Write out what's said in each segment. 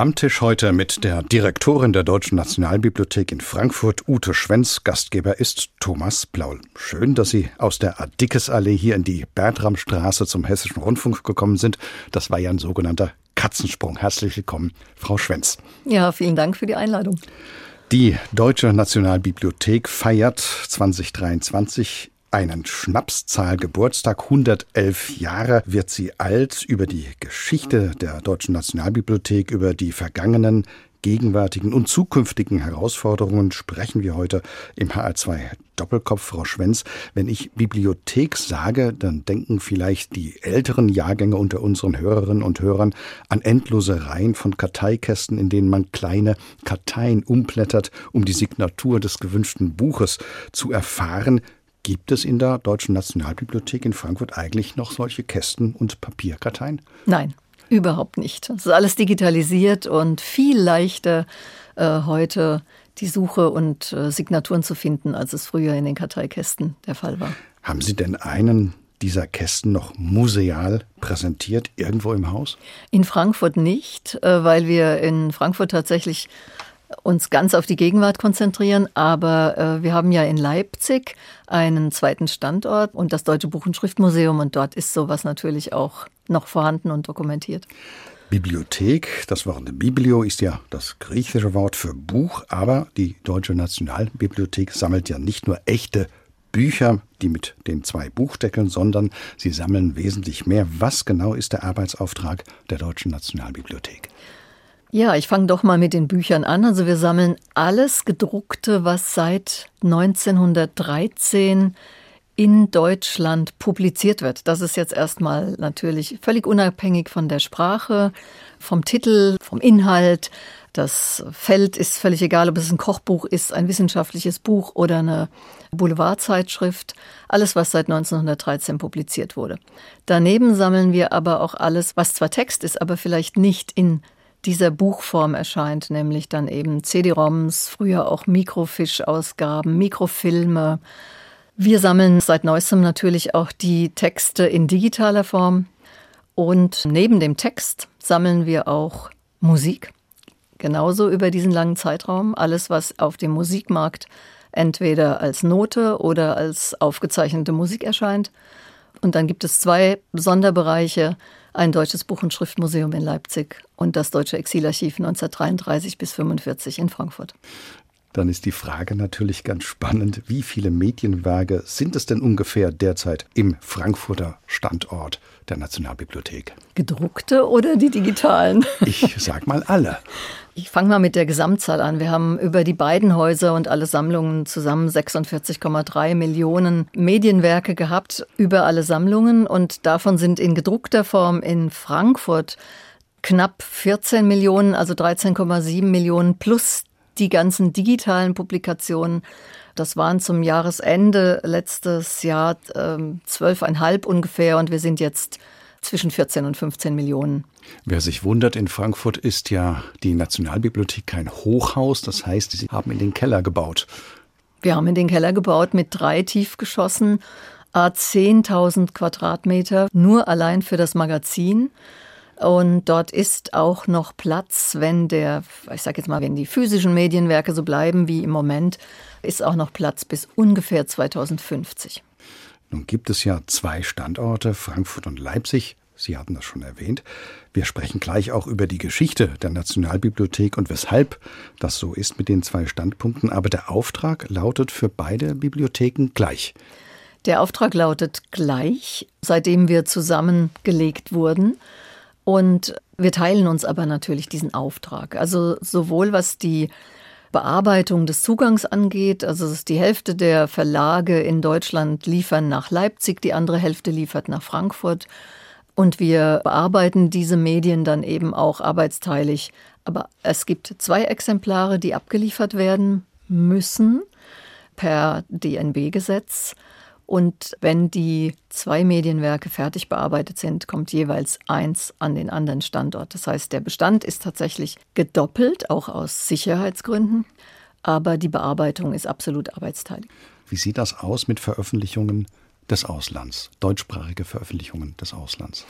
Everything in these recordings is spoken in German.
am Tisch heute mit der Direktorin der Deutschen Nationalbibliothek in Frankfurt, Ute Schwenz. Gastgeber ist Thomas Blaul. Schön, dass Sie aus der Adickes-Allee hier in die Bertramstraße zum Hessischen Rundfunk gekommen sind. Das war ja ein sogenannter Katzensprung. Herzlich willkommen, Frau Schwenz. Ja, vielen Dank für die Einladung. Die Deutsche Nationalbibliothek feiert 2023 einen Schnapszahl Geburtstag. 111 Jahre wird sie alt. Über die Geschichte der Deutschen Nationalbibliothek, über die vergangenen, gegenwärtigen und zukünftigen Herausforderungen sprechen wir heute im HR2 Doppelkopf, Frau Schwenz. Wenn ich Bibliothek sage, dann denken vielleicht die älteren Jahrgänge unter unseren Hörerinnen und Hörern an endlose Reihen von Karteikästen, in denen man kleine Karteien umblättert, um die Signatur des gewünschten Buches zu erfahren. Gibt es in der Deutschen Nationalbibliothek in Frankfurt eigentlich noch solche Kästen und Papierkarteien? Nein, überhaupt nicht. Es ist alles digitalisiert und viel leichter äh, heute die Suche und äh, Signaturen zu finden, als es früher in den Karteikästen der Fall war. Haben Sie denn einen dieser Kästen noch museal präsentiert, irgendwo im Haus? In Frankfurt nicht, äh, weil wir in Frankfurt tatsächlich uns ganz auf die Gegenwart konzentrieren, aber äh, wir haben ja in Leipzig einen zweiten Standort und das Deutsche Buch- und Schriftmuseum und dort ist sowas natürlich auch noch vorhanden und dokumentiert. Bibliothek, das Wort Biblio ist ja das griechische Wort für Buch, aber die Deutsche Nationalbibliothek sammelt ja nicht nur echte Bücher, die mit den zwei Buchdeckeln, sondern sie sammeln wesentlich mehr. Was genau ist der Arbeitsauftrag der Deutschen Nationalbibliothek? Ja, ich fange doch mal mit den Büchern an. Also wir sammeln alles gedruckte, was seit 1913 in Deutschland publiziert wird. Das ist jetzt erstmal natürlich völlig unabhängig von der Sprache, vom Titel, vom Inhalt. Das Feld ist völlig egal, ob es ein Kochbuch ist, ein wissenschaftliches Buch oder eine Boulevardzeitschrift. Alles, was seit 1913 publiziert wurde. Daneben sammeln wir aber auch alles, was zwar Text ist, aber vielleicht nicht in dieser Buchform erscheint, nämlich dann eben CD-ROMs, früher auch Mikrofisch-Ausgaben, Mikrofilme. Wir sammeln seit neuestem natürlich auch die Texte in digitaler Form. Und neben dem Text sammeln wir auch Musik. Genauso über diesen langen Zeitraum. Alles, was auf dem Musikmarkt entweder als Note oder als aufgezeichnete Musik erscheint. Und dann gibt es zwei Sonderbereiche ein deutsches Buch- und Schriftmuseum in Leipzig und das Deutsche Exilarchiv 1933 bis 1945 in Frankfurt. Dann ist die Frage natürlich ganz spannend, wie viele Medienwerke sind es denn ungefähr derzeit im Frankfurter Standort der Nationalbibliothek? Gedruckte oder die digitalen? Ich sag mal alle. Ich fange mal mit der Gesamtzahl an. Wir haben über die beiden Häuser und alle Sammlungen zusammen 46,3 Millionen Medienwerke gehabt, über alle Sammlungen. Und davon sind in gedruckter Form in Frankfurt knapp 14 Millionen, also 13,7 Millionen plus die ganzen digitalen Publikationen. Das waren zum Jahresende letztes Jahr ähm, zwölfeinhalb ungefähr und wir sind jetzt zwischen 14 und 15 Millionen. Wer sich wundert, in Frankfurt ist ja die Nationalbibliothek kein Hochhaus, das heißt, sie haben in den Keller gebaut. Wir haben in den Keller gebaut mit drei Tiefgeschossen, a 10.000 Quadratmeter, nur allein für das Magazin. Und dort ist auch noch Platz, wenn der, ich sage jetzt mal, wenn die physischen Medienwerke so bleiben wie im Moment, ist auch noch Platz bis ungefähr 2050. Nun gibt es ja zwei Standorte, Frankfurt und Leipzig. Sie hatten das schon erwähnt. Wir sprechen gleich auch über die Geschichte der Nationalbibliothek und weshalb das so ist mit den zwei Standpunkten. Aber der Auftrag lautet für beide Bibliotheken gleich. Der Auftrag lautet gleich, seitdem wir zusammengelegt wurden. Und wir teilen uns aber natürlich diesen Auftrag. Also sowohl was die Bearbeitung des Zugangs angeht. Also die Hälfte der Verlage in Deutschland liefern nach Leipzig, die andere Hälfte liefert nach Frankfurt. Und wir bearbeiten diese Medien dann eben auch arbeitsteilig. Aber es gibt zwei Exemplare, die abgeliefert werden müssen per DNB-Gesetz. Und wenn die zwei Medienwerke fertig bearbeitet sind, kommt jeweils eins an den anderen Standort. Das heißt, der Bestand ist tatsächlich gedoppelt, auch aus Sicherheitsgründen, aber die Bearbeitung ist absolut arbeitsteilig. Wie sieht das aus mit Veröffentlichungen des Auslands, deutschsprachige Veröffentlichungen des Auslands?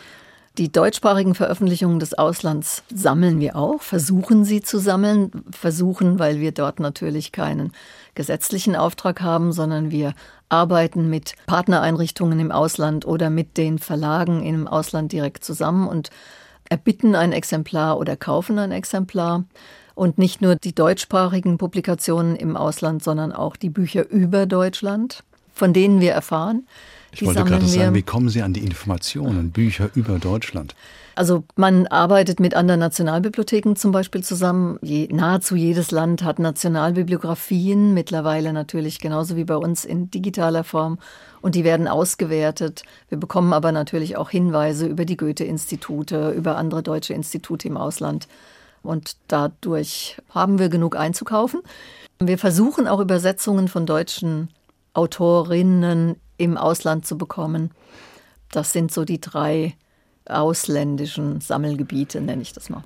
Die deutschsprachigen Veröffentlichungen des Auslands sammeln wir auch, versuchen sie zu sammeln, versuchen, weil wir dort natürlich keinen gesetzlichen Auftrag haben, sondern wir arbeiten mit Partnereinrichtungen im Ausland oder mit den Verlagen im Ausland direkt zusammen und erbitten ein Exemplar oder kaufen ein Exemplar. Und nicht nur die deutschsprachigen Publikationen im Ausland, sondern auch die Bücher über Deutschland, von denen wir erfahren. Ich wollte gerade sagen, wie kommen Sie an die Informationen, Bücher über Deutschland? Also man arbeitet mit anderen Nationalbibliotheken zum Beispiel zusammen. Je, nahezu jedes Land hat Nationalbibliografien, mittlerweile natürlich genauso wie bei uns in digitaler Form. Und die werden ausgewertet. Wir bekommen aber natürlich auch Hinweise über die Goethe-Institute, über andere deutsche Institute im Ausland. Und dadurch haben wir genug einzukaufen. Wir versuchen auch Übersetzungen von deutschen Autorinnen im Ausland zu bekommen. Das sind so die drei ausländischen Sammelgebiete, nenne ich das mal.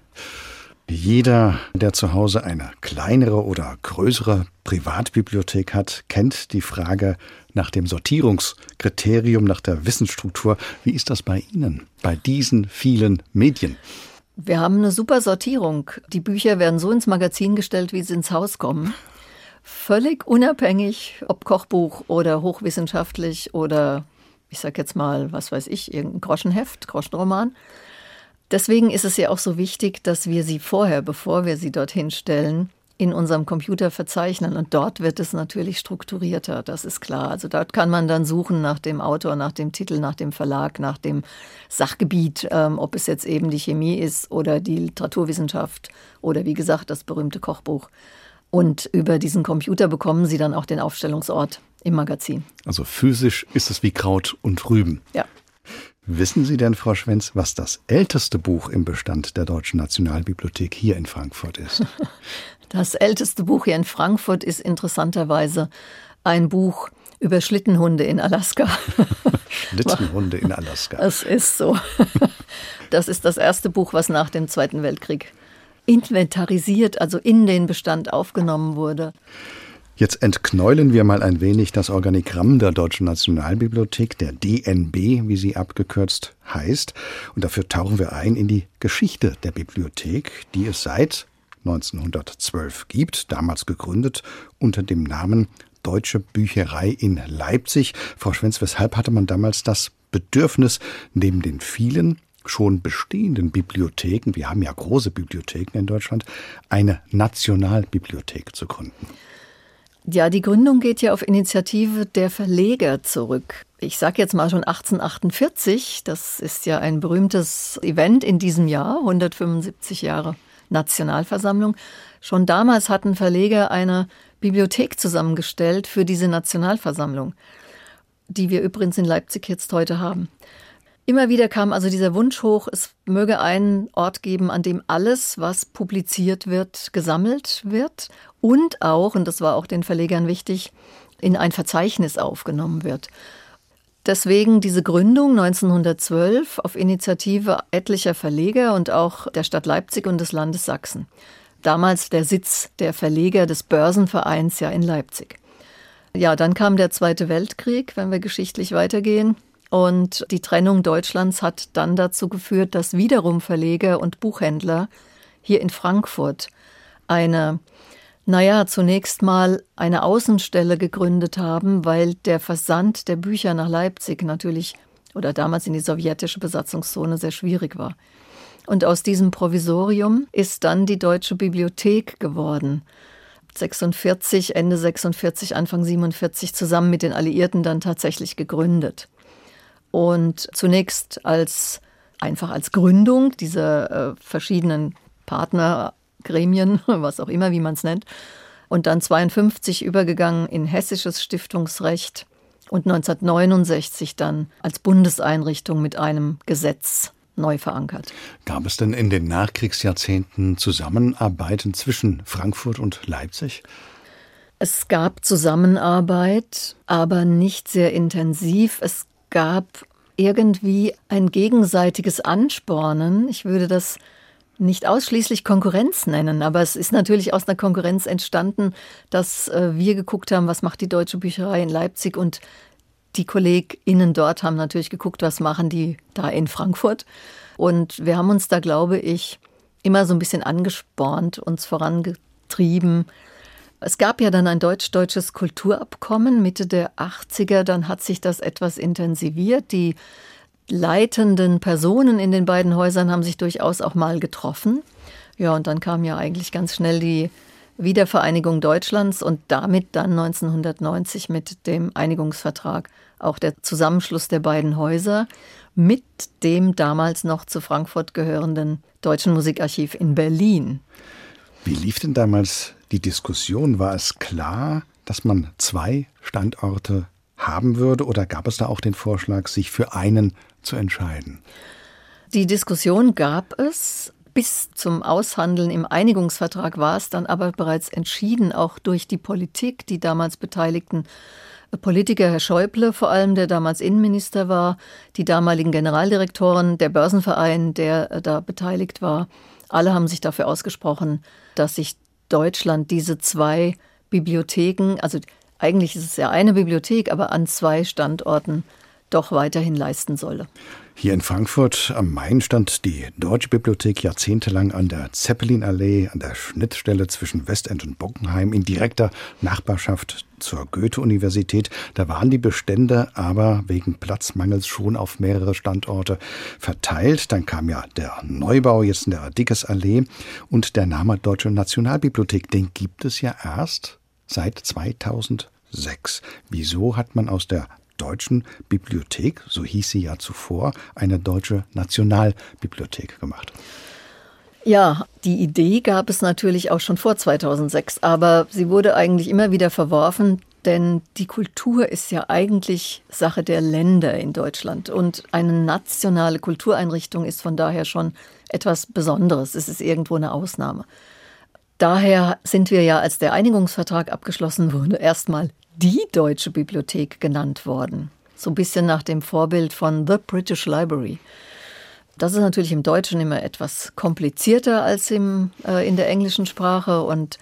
Jeder, der zu Hause eine kleinere oder größere Privatbibliothek hat, kennt die Frage nach dem Sortierungskriterium, nach der Wissensstruktur. Wie ist das bei Ihnen, bei diesen vielen Medien? Wir haben eine super Sortierung. Die Bücher werden so ins Magazin gestellt, wie sie ins Haus kommen völlig unabhängig, ob Kochbuch oder hochwissenschaftlich oder ich sag jetzt mal, was weiß ich, irgendein Groschenheft, Groschenroman. Deswegen ist es ja auch so wichtig, dass wir sie vorher, bevor wir sie dorthin stellen, in unserem Computer verzeichnen. Und dort wird es natürlich strukturierter, das ist klar. Also dort kann man dann suchen nach dem Autor, nach dem Titel, nach dem Verlag, nach dem Sachgebiet, ähm, ob es jetzt eben die Chemie ist oder die Literaturwissenschaft oder wie gesagt das berühmte Kochbuch. Und über diesen Computer bekommen Sie dann auch den Aufstellungsort im Magazin. Also physisch ist es wie Kraut und Rüben. Ja. Wissen Sie denn, Frau Schwenz, was das älteste Buch im Bestand der Deutschen Nationalbibliothek hier in Frankfurt ist? Das älteste Buch hier in Frankfurt ist interessanterweise ein Buch über Schlittenhunde in Alaska. Schlittenhunde in Alaska. Das ist so. Das ist das erste Buch, was nach dem Zweiten Weltkrieg inventarisiert, also in den Bestand aufgenommen wurde. Jetzt entknäulen wir mal ein wenig das Organigramm der Deutschen Nationalbibliothek, der DNB, wie sie abgekürzt heißt. Und dafür tauchen wir ein in die Geschichte der Bibliothek, die es seit 1912 gibt, damals gegründet unter dem Namen Deutsche Bücherei in Leipzig. Frau Schwenz, weshalb hatte man damals das Bedürfnis, neben den vielen schon bestehenden Bibliotheken, wir haben ja große Bibliotheken in Deutschland, eine Nationalbibliothek zu gründen? Ja, die Gründung geht ja auf Initiative der Verleger zurück. Ich sage jetzt mal schon 1848, das ist ja ein berühmtes Event in diesem Jahr, 175 Jahre Nationalversammlung. Schon damals hatten Verleger eine Bibliothek zusammengestellt für diese Nationalversammlung, die wir übrigens in Leipzig jetzt heute haben. Immer wieder kam also dieser Wunsch hoch, es möge einen Ort geben, an dem alles, was publiziert wird, gesammelt wird und auch, und das war auch den Verlegern wichtig, in ein Verzeichnis aufgenommen wird. Deswegen diese Gründung 1912 auf Initiative etlicher Verleger und auch der Stadt Leipzig und des Landes Sachsen. Damals der Sitz der Verleger des Börsenvereins ja in Leipzig. Ja, dann kam der Zweite Weltkrieg, wenn wir geschichtlich weitergehen. Und die Trennung Deutschlands hat dann dazu geführt, dass wiederum Verleger und Buchhändler hier in Frankfurt eine, naja, zunächst mal eine Außenstelle gegründet haben, weil der Versand der Bücher nach Leipzig natürlich oder damals in die sowjetische Besatzungszone sehr schwierig war. Und aus diesem Provisorium ist dann die Deutsche Bibliothek geworden. 46, Ende 46, Anfang 47 zusammen mit den Alliierten dann tatsächlich gegründet und zunächst als einfach als Gründung dieser äh, verschiedenen Partnergremien, was auch immer, wie man es nennt, und dann 52 übergegangen in hessisches Stiftungsrecht und 1969 dann als Bundeseinrichtung mit einem Gesetz neu verankert. Gab es denn in den Nachkriegsjahrzehnten Zusammenarbeiten zwischen Frankfurt und Leipzig? Es gab Zusammenarbeit, aber nicht sehr intensiv. Es gab irgendwie ein gegenseitiges Anspornen. Ich würde das nicht ausschließlich Konkurrenz nennen, aber es ist natürlich aus einer Konkurrenz entstanden, dass äh, wir geguckt haben, was macht die Deutsche Bücherei in Leipzig und die KollegInnen dort haben natürlich geguckt, was machen die da in Frankfurt. Und wir haben uns da, glaube ich, immer so ein bisschen angespornt, uns vorangetrieben. Es gab ja dann ein deutsch-deutsches Kulturabkommen Mitte der 80er, dann hat sich das etwas intensiviert. Die leitenden Personen in den beiden Häusern haben sich durchaus auch mal getroffen. Ja, und dann kam ja eigentlich ganz schnell die Wiedervereinigung Deutschlands und damit dann 1990 mit dem Einigungsvertrag auch der Zusammenschluss der beiden Häuser mit dem damals noch zu Frankfurt gehörenden Deutschen Musikarchiv in Berlin. Wie lief denn damals die Diskussion? War es klar, dass man zwei Standorte haben würde oder gab es da auch den Vorschlag, sich für einen zu entscheiden? Die Diskussion gab es. Bis zum Aushandeln im Einigungsvertrag war es dann aber bereits entschieden, auch durch die Politik, die damals beteiligten Politiker, Herr Schäuble vor allem, der damals Innenminister war, die damaligen Generaldirektoren, der Börsenverein, der da beteiligt war. Alle haben sich dafür ausgesprochen, dass sich Deutschland diese zwei Bibliotheken, also eigentlich ist es ja eine Bibliothek, aber an zwei Standorten doch weiterhin leisten solle. Hier in Frankfurt am Main stand die Deutsche Bibliothek jahrzehntelang an der Zeppelinallee, an der Schnittstelle zwischen Westend und Bockenheim in direkter Nachbarschaft zur Goethe-Universität. Da waren die Bestände aber wegen Platzmangels schon auf mehrere Standorte verteilt. Dann kam ja der Neubau jetzt in der Dickesallee und der Name Deutsche Nationalbibliothek, den gibt es ja erst seit 2006. Wieso hat man aus der Deutschen Bibliothek, so hieß sie ja zuvor, eine deutsche Nationalbibliothek gemacht. Ja, die Idee gab es natürlich auch schon vor 2006, aber sie wurde eigentlich immer wieder verworfen, denn die Kultur ist ja eigentlich Sache der Länder in Deutschland und eine nationale Kultureinrichtung ist von daher schon etwas Besonderes. Es ist irgendwo eine Ausnahme. Daher sind wir ja, als der Einigungsvertrag abgeschlossen wurde, erstmal die Deutsche Bibliothek genannt worden. So ein bisschen nach dem Vorbild von The British Library. Das ist natürlich im Deutschen immer etwas komplizierter als im, äh, in der englischen Sprache und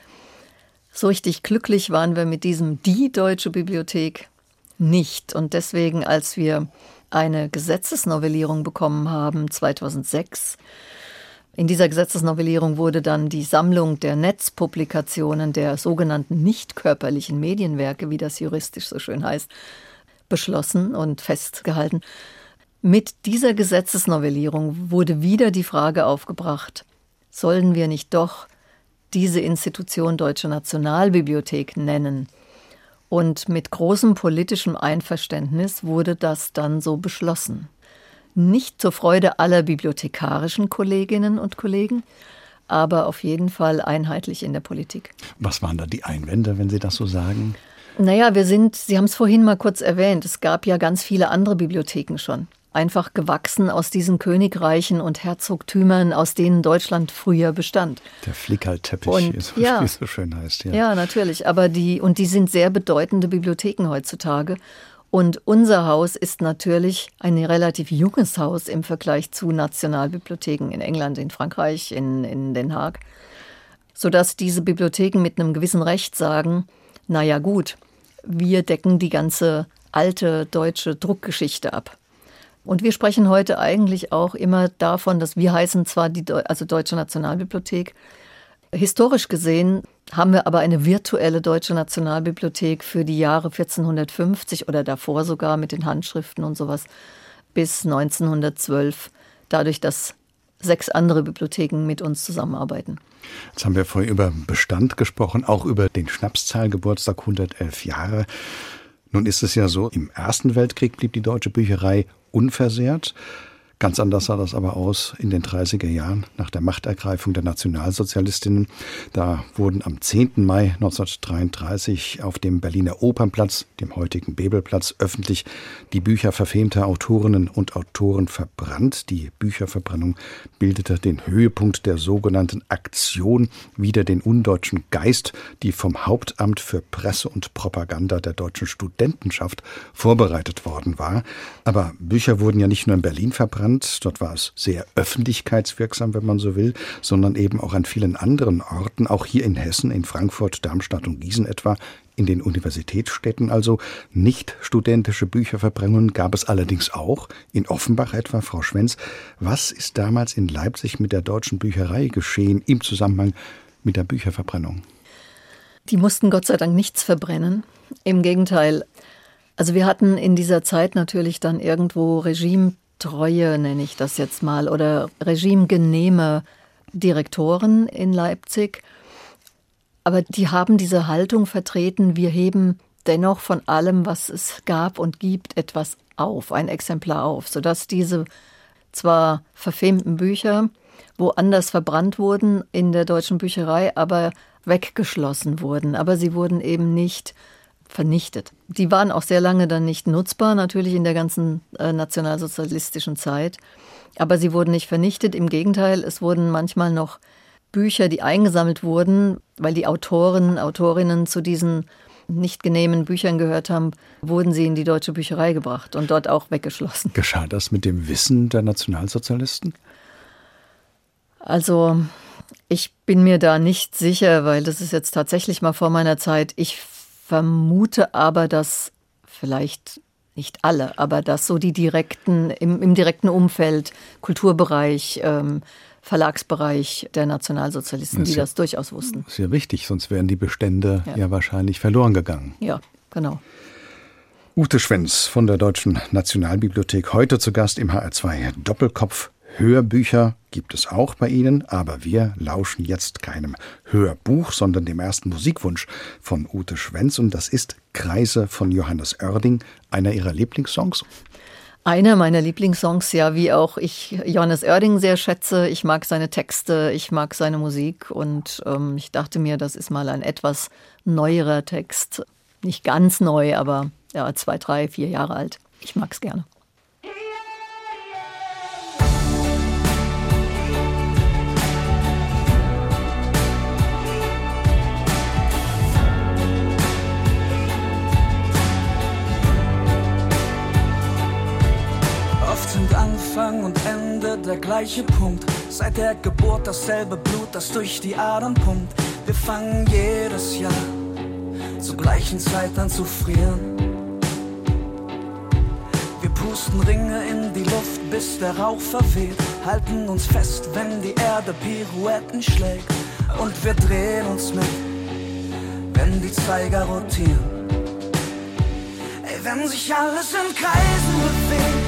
so richtig glücklich waren wir mit diesem Die Deutsche Bibliothek nicht. Und deswegen, als wir eine Gesetzesnovellierung bekommen haben 2006, in dieser Gesetzesnovellierung wurde dann die Sammlung der Netzpublikationen der sogenannten nicht körperlichen Medienwerke, wie das juristisch so schön heißt, beschlossen und festgehalten. Mit dieser Gesetzesnovellierung wurde wieder die Frage aufgebracht, sollen wir nicht doch diese Institution Deutsche Nationalbibliothek nennen? Und mit großem politischem Einverständnis wurde das dann so beschlossen nicht zur Freude aller bibliothekarischen Kolleginnen und Kollegen, aber auf jeden Fall einheitlich in der Politik. Was waren da die Einwände, wenn Sie das so sagen? Naja, wir sind, Sie haben es vorhin mal kurz erwähnt, es gab ja ganz viele andere Bibliotheken schon. Einfach gewachsen aus diesen Königreichen und Herzogtümern, aus denen Deutschland früher bestand. Der Flickerlteppich, ja, wie es so schön heißt. Ja. ja, natürlich. Aber die, und die sind sehr bedeutende Bibliotheken heutzutage. Und unser Haus ist natürlich ein relativ junges Haus im Vergleich zu Nationalbibliotheken in England, in Frankreich, in, in Den Haag, sodass diese Bibliotheken mit einem gewissen Recht sagen, na ja gut, wir decken die ganze alte deutsche Druckgeschichte ab. Und wir sprechen heute eigentlich auch immer davon, dass wir heißen zwar die also Deutsche Nationalbibliothek, Historisch gesehen haben wir aber eine virtuelle deutsche Nationalbibliothek für die Jahre 1450 oder davor sogar mit den Handschriften und sowas bis 1912, dadurch, dass sechs andere Bibliotheken mit uns zusammenarbeiten. Jetzt haben wir vorhin über Bestand gesprochen, auch über den Schnapszahlgeburtstag 111 Jahre. Nun ist es ja so, im Ersten Weltkrieg blieb die Deutsche Bücherei unversehrt. Ganz anders sah das aber aus in den 30er Jahren nach der Machtergreifung der Nationalsozialistinnen. Da wurden am 10. Mai 1933 auf dem Berliner Opernplatz, dem heutigen Bebelplatz, öffentlich die Bücher verfemter Autorinnen und Autoren verbrannt. Die Bücherverbrennung bildete den Höhepunkt der sogenannten Aktion wider den undeutschen Geist, die vom Hauptamt für Presse und Propaganda der deutschen Studentenschaft vorbereitet worden war. Aber Bücher wurden ja nicht nur in Berlin verbrannt, dort war es sehr öffentlichkeitswirksam, wenn man so will, sondern eben auch an vielen anderen Orten, auch hier in Hessen, in Frankfurt, Darmstadt und Gießen etwa, in den Universitätsstädten also nicht studentische Bücherverbrennungen gab es allerdings auch, in Offenbach etwa, Frau Schwenz. Was ist damals in Leipzig mit der deutschen Bücherei geschehen im Zusammenhang mit der Bücherverbrennung? Die mussten Gott sei Dank nichts verbrennen. Im Gegenteil. Also wir hatten in dieser Zeit natürlich dann irgendwo Regimetreue, nenne ich das jetzt mal, oder regimegenehme Direktoren in Leipzig. Aber die haben diese Haltung vertreten, wir heben dennoch von allem, was es gab und gibt, etwas auf, ein Exemplar auf, sodass diese zwar verfemten Bücher woanders verbrannt wurden in der deutschen Bücherei, aber weggeschlossen wurden. Aber sie wurden eben nicht vernichtet. Die waren auch sehr lange dann nicht nutzbar, natürlich in der ganzen äh, nationalsozialistischen Zeit. Aber sie wurden nicht vernichtet. Im Gegenteil, es wurden manchmal noch Bücher, die eingesammelt wurden, weil die Autoren, Autorinnen zu diesen nicht genehmen Büchern gehört haben, wurden sie in die deutsche Bücherei gebracht und dort auch weggeschlossen. Geschah das mit dem Wissen der Nationalsozialisten? Also ich bin mir da nicht sicher, weil das ist jetzt tatsächlich mal vor meiner Zeit. Ich vermute aber, dass vielleicht nicht alle, aber dass so die direkten, im, im direkten Umfeld, Kulturbereich, ähm, Verlagsbereich der Nationalsozialisten, die das durchaus wussten. Sehr wichtig, sonst wären die Bestände ja. ja wahrscheinlich verloren gegangen. Ja, genau. Ute Schwenz von der Deutschen Nationalbibliothek, heute zu Gast im HR2 Doppelkopf Hörbücher gibt es auch bei Ihnen, aber wir lauschen jetzt keinem Hörbuch, sondern dem ersten Musikwunsch von Ute Schwenz und das ist Kreise von Johannes Oerding, einer Ihrer Lieblingssongs. Einer meiner Lieblingssongs, ja, wie auch ich Johannes Oerding sehr schätze. Ich mag seine Texte, ich mag seine Musik und ähm, ich dachte mir, das ist mal ein etwas neuerer Text. Nicht ganz neu, aber ja, zwei, drei, vier Jahre alt. Ich mag es gerne. Der gleiche Punkt. Seit der Geburt dasselbe Blut, das durch die Adern pumpt. Wir fangen jedes Jahr zur gleichen Zeit an zu frieren. Wir pusten Ringe in die Luft, bis der Rauch verweht. Halten uns fest, wenn die Erde Pirouetten schlägt. Und wir drehen uns mit, wenn die Zeiger rotieren. Ey, wenn sich alles in Kreisen bewegt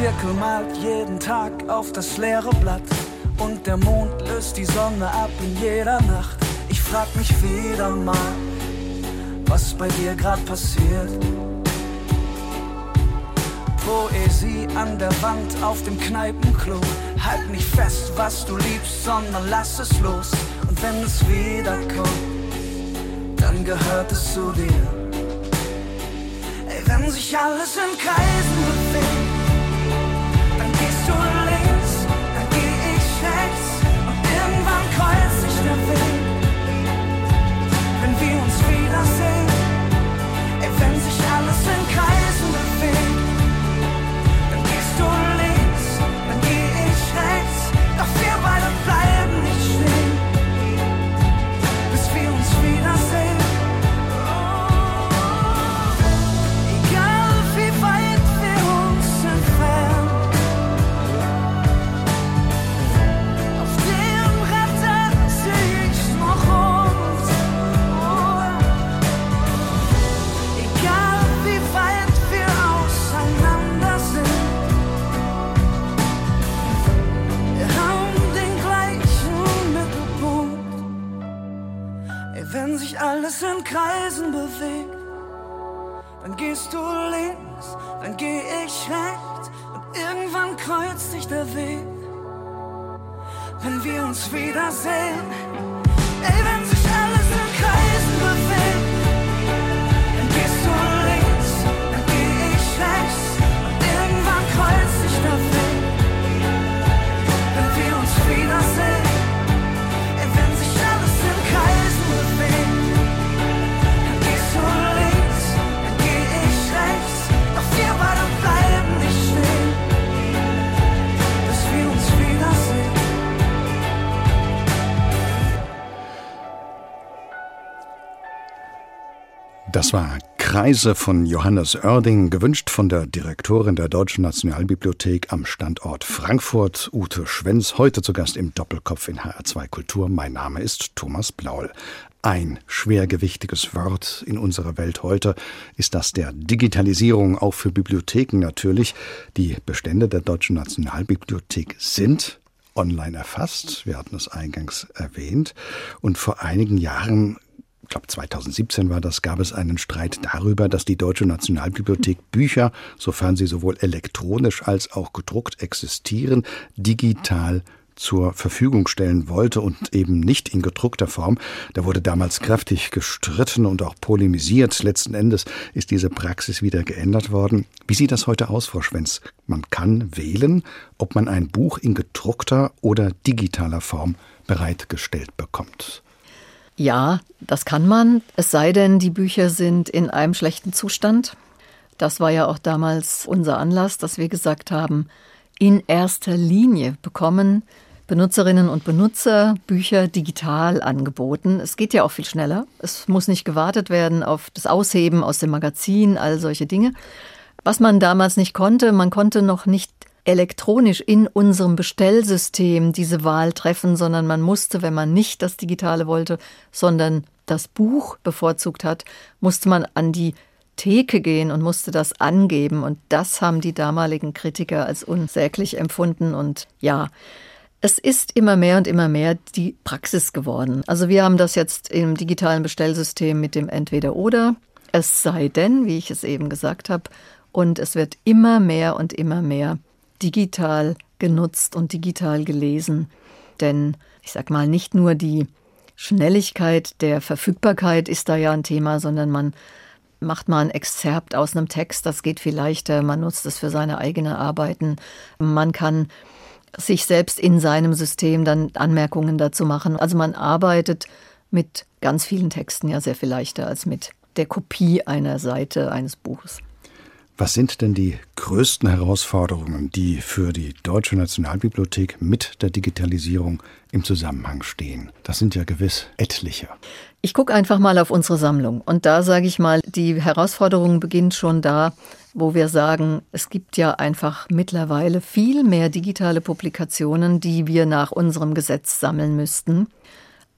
Zirkel malt jeden Tag auf das leere Blatt und der Mond löst die Sonne ab in jeder Nacht. Ich frag mich wieder mal, was bei dir grad passiert. Poesie an der Wand auf dem Kneipenklo. Halt nicht fest, was du liebst, sondern lass es los. Und wenn es wiederkommt, dann gehört es zu dir. Ey, wenn sich alles in Kreisen bewegt, alles in Kreisen bewegt, dann gehst du links, dann geh ich rechts und irgendwann kreuzt sich der Weg. Wenn wir uns wiedersehen, Das war Kreise von Johannes Oerding, gewünscht von der Direktorin der Deutschen Nationalbibliothek am Standort Frankfurt, Ute Schwenz, heute zu Gast im Doppelkopf in HR2 Kultur. Mein Name ist Thomas Blaul. Ein schwergewichtiges Wort in unserer Welt heute ist das der Digitalisierung, auch für Bibliotheken natürlich. Die Bestände der Deutschen Nationalbibliothek sind online erfasst. Wir hatten es eingangs erwähnt. Und vor einigen Jahren ich glaube 2017 war das, gab es einen Streit darüber, dass die Deutsche Nationalbibliothek Bücher, sofern sie sowohl elektronisch als auch gedruckt existieren, digital zur Verfügung stellen wollte und eben nicht in gedruckter Form. Da wurde damals kräftig gestritten und auch polemisiert. Letzten Endes ist diese Praxis wieder geändert worden. Wie sieht das heute aus, Frau Schwenz? Man kann wählen, ob man ein Buch in gedruckter oder digitaler Form bereitgestellt bekommt. Ja, das kann man, es sei denn, die Bücher sind in einem schlechten Zustand. Das war ja auch damals unser Anlass, dass wir gesagt haben, in erster Linie bekommen Benutzerinnen und Benutzer Bücher digital angeboten. Es geht ja auch viel schneller. Es muss nicht gewartet werden auf das Ausheben aus dem Magazin, all solche Dinge. Was man damals nicht konnte, man konnte noch nicht elektronisch in unserem Bestellsystem diese Wahl treffen, sondern man musste, wenn man nicht das Digitale wollte, sondern das Buch bevorzugt hat, musste man an die Theke gehen und musste das angeben. Und das haben die damaligen Kritiker als unsäglich empfunden. Und ja, es ist immer mehr und immer mehr die Praxis geworden. Also wir haben das jetzt im digitalen Bestellsystem mit dem Entweder-Oder. Es sei denn, wie ich es eben gesagt habe, und es wird immer mehr und immer mehr digital genutzt und digital gelesen. Denn ich sag mal, nicht nur die Schnelligkeit der Verfügbarkeit ist da ja ein Thema, sondern man macht mal ein Exzerpt aus einem Text, das geht viel leichter, man nutzt es für seine eigene Arbeiten. Man kann sich selbst in seinem System dann Anmerkungen dazu machen. Also man arbeitet mit ganz vielen Texten ja sehr viel leichter als mit der Kopie einer Seite eines Buches. Was sind denn die größten Herausforderungen, die für die Deutsche Nationalbibliothek mit der Digitalisierung im Zusammenhang stehen? Das sind ja gewiss etliche. Ich gucke einfach mal auf unsere Sammlung und da sage ich mal, die Herausforderung beginnt schon da, wo wir sagen, es gibt ja einfach mittlerweile viel mehr digitale Publikationen, die wir nach unserem Gesetz sammeln müssten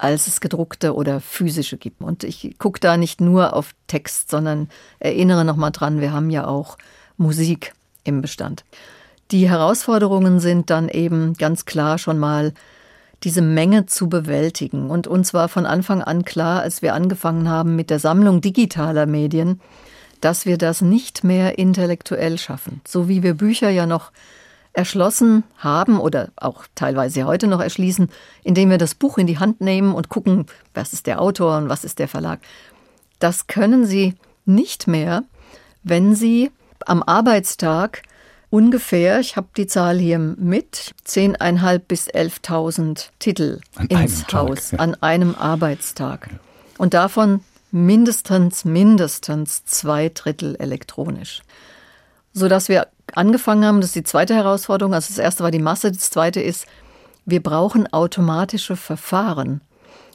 als es gedruckte oder physische gibt. Und ich gucke da nicht nur auf Text, sondern erinnere nochmal dran, wir haben ja auch Musik im Bestand. Die Herausforderungen sind dann eben ganz klar schon mal diese Menge zu bewältigen. Und uns war von Anfang an klar, als wir angefangen haben mit der Sammlung digitaler Medien, dass wir das nicht mehr intellektuell schaffen. So wie wir Bücher ja noch erschlossen haben oder auch teilweise heute noch erschließen, indem wir das Buch in die Hand nehmen und gucken, was ist der Autor und was ist der Verlag. Das können Sie nicht mehr, wenn Sie am Arbeitstag ungefähr, ich habe die Zahl hier mit, 10.500 bis 11.000 Titel an ins Haus Tag, ja. an einem Arbeitstag. Und davon mindestens, mindestens zwei Drittel elektronisch. Sodass wir angefangen haben. Das ist die zweite Herausforderung. Also das erste war die Masse, das zweite ist, wir brauchen automatische Verfahren,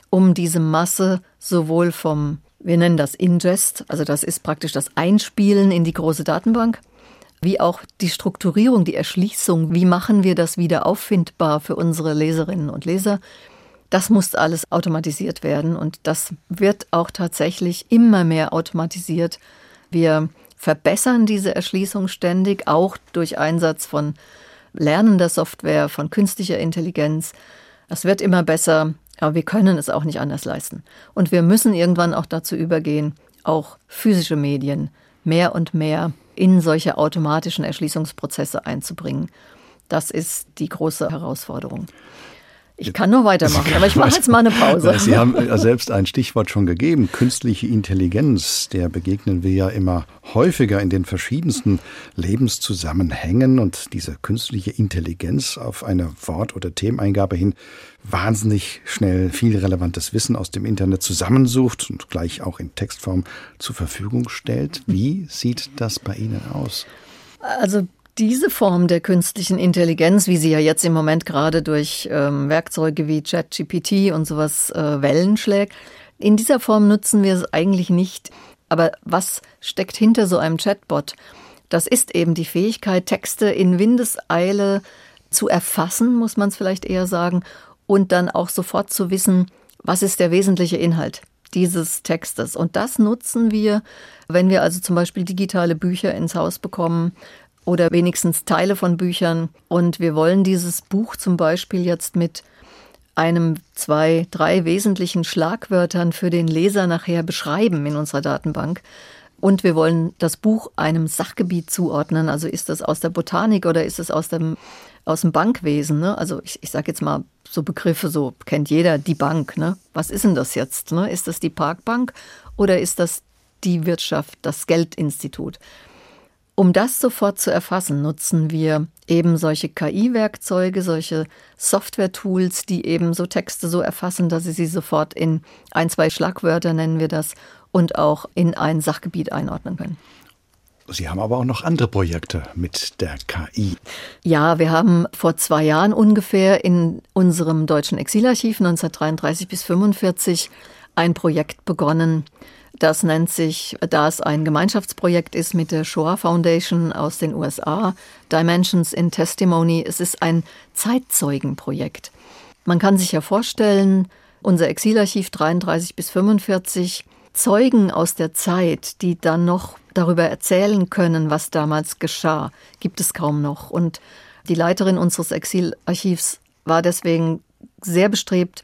um diese Masse sowohl vom, wir nennen das Ingest, also das ist praktisch das Einspielen in die große Datenbank, wie auch die Strukturierung, die Erschließung, wie machen wir das wieder auffindbar für unsere Leserinnen und Leser. Das muss alles automatisiert werden und das wird auch tatsächlich immer mehr automatisiert. Wir verbessern diese Erschließung ständig, auch durch Einsatz von lernender Software, von künstlicher Intelligenz. Es wird immer besser Aber wir können es auch nicht anders leisten. Und wir müssen irgendwann auch dazu übergehen, auch physische Medien mehr und mehr in solche automatischen Erschließungsprozesse einzubringen. Das ist die große Herausforderung. Ich kann noch weitermachen, aber ich mache jetzt mal eine Pause. Sie haben selbst ein Stichwort schon gegeben, künstliche Intelligenz. Der begegnen wir ja immer häufiger in den verschiedensten Lebenszusammenhängen und diese künstliche Intelligenz auf eine Wort- oder Themeneingabe hin wahnsinnig schnell viel relevantes Wissen aus dem Internet zusammensucht und gleich auch in Textform zur Verfügung stellt. Wie sieht das bei Ihnen aus? Also diese Form der künstlichen Intelligenz, wie sie ja jetzt im Moment gerade durch ähm, Werkzeuge wie ChatGPT und sowas äh, Wellen schlägt, in dieser Form nutzen wir es eigentlich nicht. Aber was steckt hinter so einem Chatbot? Das ist eben die Fähigkeit, Texte in Windeseile zu erfassen, muss man es vielleicht eher sagen, und dann auch sofort zu wissen, was ist der wesentliche Inhalt dieses Textes. Und das nutzen wir, wenn wir also zum Beispiel digitale Bücher ins Haus bekommen oder wenigstens Teile von Büchern. Und wir wollen dieses Buch zum Beispiel jetzt mit einem, zwei, drei wesentlichen Schlagwörtern für den Leser nachher beschreiben in unserer Datenbank. Und wir wollen das Buch einem Sachgebiet zuordnen. Also ist das aus der Botanik oder ist es aus dem, aus dem Bankwesen? Ne? Also ich, ich sage jetzt mal so Begriffe, so kennt jeder die Bank. Ne? Was ist denn das jetzt? Ne? Ist das die Parkbank oder ist das die Wirtschaft, das Geldinstitut? Um das sofort zu erfassen, nutzen wir eben solche KI-Werkzeuge, solche Software-Tools, die eben so Texte so erfassen, dass sie sie sofort in ein, zwei Schlagwörter nennen wir das und auch in ein Sachgebiet einordnen können. Sie haben aber auch noch andere Projekte mit der KI. Ja, wir haben vor zwei Jahren ungefähr in unserem deutschen Exilarchiv 1933 bis 1945 ein Projekt begonnen, das nennt sich, da es ein Gemeinschaftsprojekt ist mit der Shoah Foundation aus den USA, Dimensions in Testimony. Es ist ein Zeitzeugenprojekt. Man kann sich ja vorstellen, unser Exilarchiv 33 bis 45 Zeugen aus der Zeit, die dann noch darüber erzählen können, was damals geschah, gibt es kaum noch. Und die Leiterin unseres Exilarchivs war deswegen sehr bestrebt,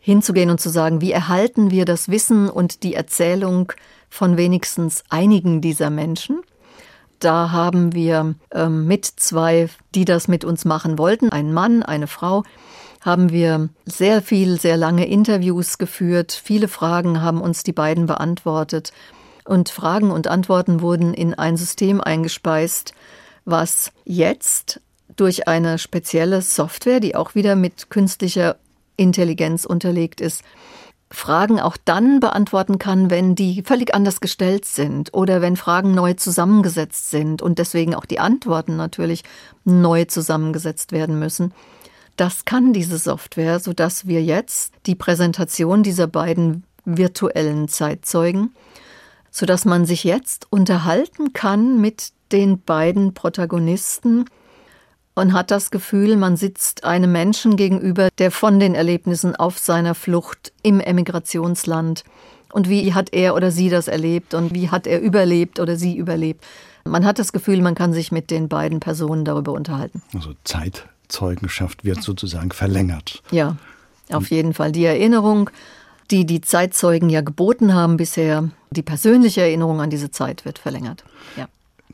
hinzugehen und zu sagen, wie erhalten wir das Wissen und die Erzählung von wenigstens einigen dieser Menschen. Da haben wir ähm, mit zwei, die das mit uns machen wollten, ein Mann, eine Frau, haben wir sehr viel, sehr lange Interviews geführt. Viele Fragen haben uns die beiden beantwortet. Und Fragen und Antworten wurden in ein System eingespeist, was jetzt durch eine spezielle Software, die auch wieder mit künstlicher Intelligenz unterlegt ist, Fragen auch dann beantworten kann, wenn die völlig anders gestellt sind oder wenn Fragen neu zusammengesetzt sind und deswegen auch die Antworten natürlich neu zusammengesetzt werden müssen. Das kann diese Software, sodass wir jetzt die Präsentation dieser beiden virtuellen Zeitzeugen, sodass man sich jetzt unterhalten kann mit den beiden Protagonisten und hat das Gefühl, man sitzt einem Menschen gegenüber, der von den Erlebnissen auf seiner Flucht im Emigrationsland und wie hat er oder sie das erlebt und wie hat er überlebt oder sie überlebt. Man hat das Gefühl, man kann sich mit den beiden Personen darüber unterhalten. Also Zeitzeugenschaft wird sozusagen verlängert. Ja, auf jeden Fall. Die Erinnerung, die die Zeitzeugen ja geboten haben bisher, die persönliche Erinnerung an diese Zeit wird verlängert. Ja.